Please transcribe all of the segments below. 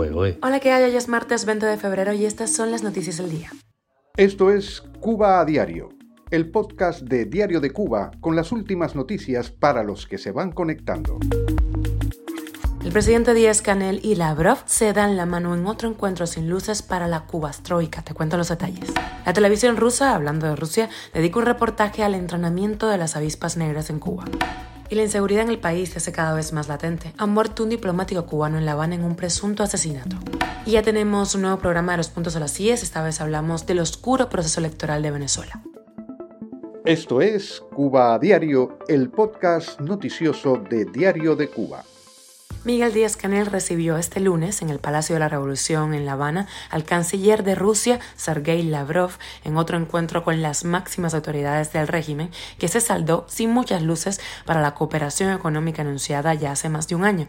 fuego, ¿eh? Hola, ¿qué hay? Hoy es martes 20 de febrero y estas son las noticias del día. Esto es Cuba a Diario, el podcast de Diario de Cuba con las últimas noticias para los que se van conectando. El presidente Díaz Canel y Lavrov se dan la mano en otro encuentro sin luces para la Cubastroika. Te cuento los detalles. La televisión rusa, hablando de Rusia, dedica un reportaje al entrenamiento de las avispas negras en Cuba. Y la inseguridad en el país se hace cada vez más latente. Ha muerto un diplomático cubano en La Habana en un presunto asesinato. Y ya tenemos un nuevo programa de los puntos a las IES. Esta vez hablamos del oscuro proceso electoral de Venezuela. Esto es Cuba a Diario, el podcast noticioso de Diario de Cuba. Miguel Díaz Canel recibió este lunes en el Palacio de la Revolución en La Habana al canciller de Rusia, Sergei Lavrov, en otro encuentro con las máximas autoridades del régimen, que se saldó sin muchas luces para la cooperación económica anunciada ya hace más de un año.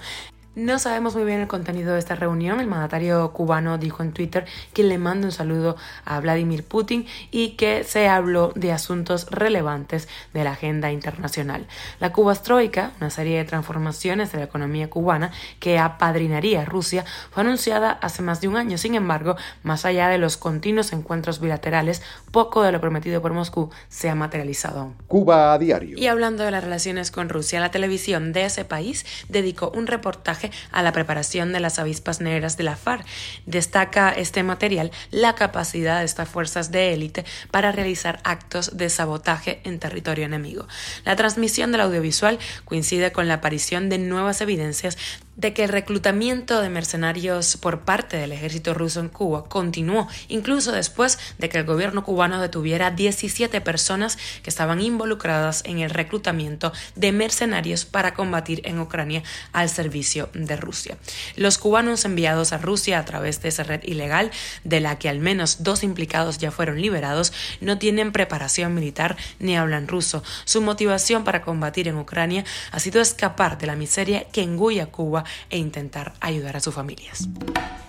No sabemos muy bien el contenido de esta reunión. El mandatario cubano dijo en Twitter que le manda un saludo a Vladimir Putin y que se habló de asuntos relevantes de la agenda internacional. La Cubastroika, una serie de transformaciones de la economía cubana que apadrinaría a Rusia, fue anunciada hace más de un año. Sin embargo, más allá de los continuos encuentros bilaterales, poco de lo prometido por Moscú se ha materializado Cuba a diario. Y hablando de las relaciones con Rusia, la televisión de ese país dedicó un reportaje a la preparación de las avispas negras de la FARC. Destaca este material la capacidad de estas fuerzas de élite para realizar actos de sabotaje en territorio enemigo. La transmisión del audiovisual coincide con la aparición de nuevas evidencias de que el reclutamiento de mercenarios por parte del ejército ruso en Cuba continuó, incluso después de que el gobierno cubano detuviera 17 personas que estaban involucradas en el reclutamiento de mercenarios para combatir en Ucrania al servicio de Rusia. Los cubanos enviados a Rusia a través de esa red ilegal, de la que al menos dos implicados ya fueron liberados, no tienen preparación militar ni hablan ruso. Su motivación para combatir en Ucrania ha sido escapar de la miseria que engulla Cuba e intentar ayudar a sus familias.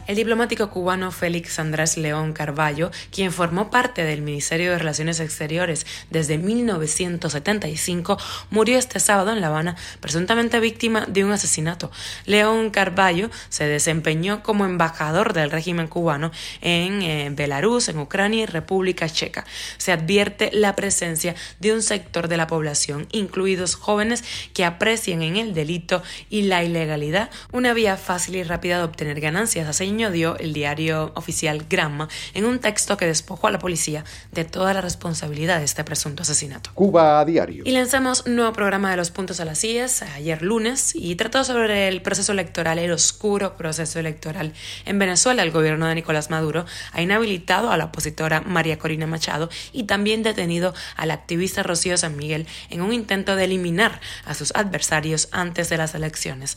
El diplomático cubano Félix Andrés León Carballo, quien formó parte del Ministerio de Relaciones Exteriores desde 1975, murió este sábado en La Habana, presuntamente víctima de un asesinato. León Carballo se desempeñó como embajador del régimen cubano en eh, Belarus, en Ucrania y República Checa. Se advierte la presencia de un sector de la población, incluidos jóvenes, que aprecian en el delito y la ilegalidad una vía fácil y rápida de obtener ganancias dio el diario oficial Gramma en un texto que despojó a la policía de toda la responsabilidad de este presunto asesinato. Cuba a diario. Y lanzamos un nuevo programa de los puntos a las IES ayer lunes y trató sobre el proceso electoral, el oscuro proceso electoral. En Venezuela, el gobierno de Nicolás Maduro ha inhabilitado a la opositora María Corina Machado y también detenido al activista Rocío San Miguel en un intento de eliminar a sus adversarios antes de las elecciones.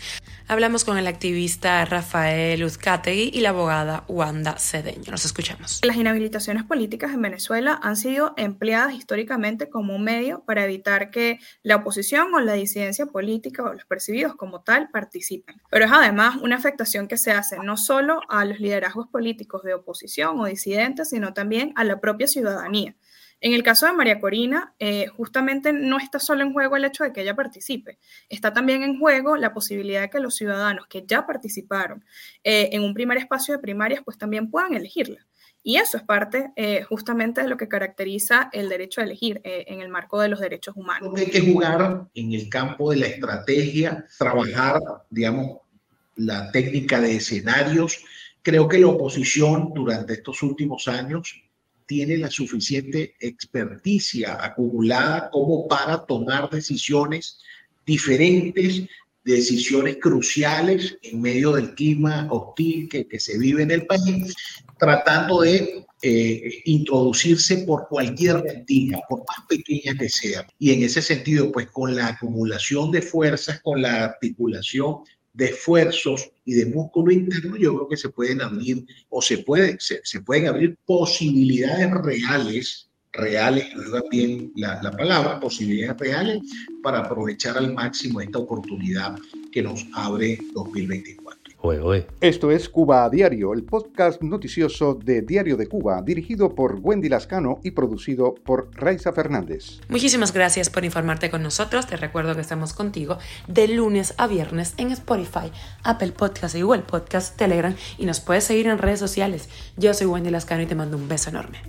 Hablamos con el activista Rafael Uzcategui y la abogada Wanda Cedeño. Nos escuchamos. Las inhabilitaciones políticas en Venezuela han sido empleadas históricamente como un medio para evitar que la oposición o la disidencia política o los percibidos como tal participen. Pero es además una afectación que se hace no solo a los liderazgos políticos de oposición o disidentes, sino también a la propia ciudadanía. En el caso de María Corina, eh, justamente no está solo en juego el hecho de que ella participe, está también en juego la posibilidad de que los ciudadanos que ya participaron eh, en un primer espacio de primarias, pues también puedan elegirla. Y eso es parte eh, justamente de lo que caracteriza el derecho a elegir en el marco de los derechos humanos. Hay que jugar en el campo de la estrategia, trabajar, digamos, la técnica de escenarios. Creo que la oposición durante estos últimos años tiene la suficiente experticia acumulada como para tomar decisiones diferentes, decisiones cruciales en medio del clima hostil que, que se vive en el país, tratando de eh, introducirse por cualquier mentira, por más pequeña que sea. Y en ese sentido, pues con la acumulación de fuerzas, con la articulación de esfuerzos y de músculo interno, yo creo que se pueden abrir o se, puede, se, pueden abrir posibilidades reales, reales, bien la, la palabra, posibilidades reales para aprovechar al máximo esta oportunidad que nos abre 2024. Esto es Cuba a Diario, el podcast noticioso de Diario de Cuba, dirigido por Wendy Lascano y producido por Raiza Fernández. Muchísimas gracias por informarte con nosotros. Te recuerdo que estamos contigo de lunes a viernes en Spotify, Apple Podcast y Google Podcast, Telegram y nos puedes seguir en redes sociales. Yo soy Wendy Lascano y te mando un beso enorme.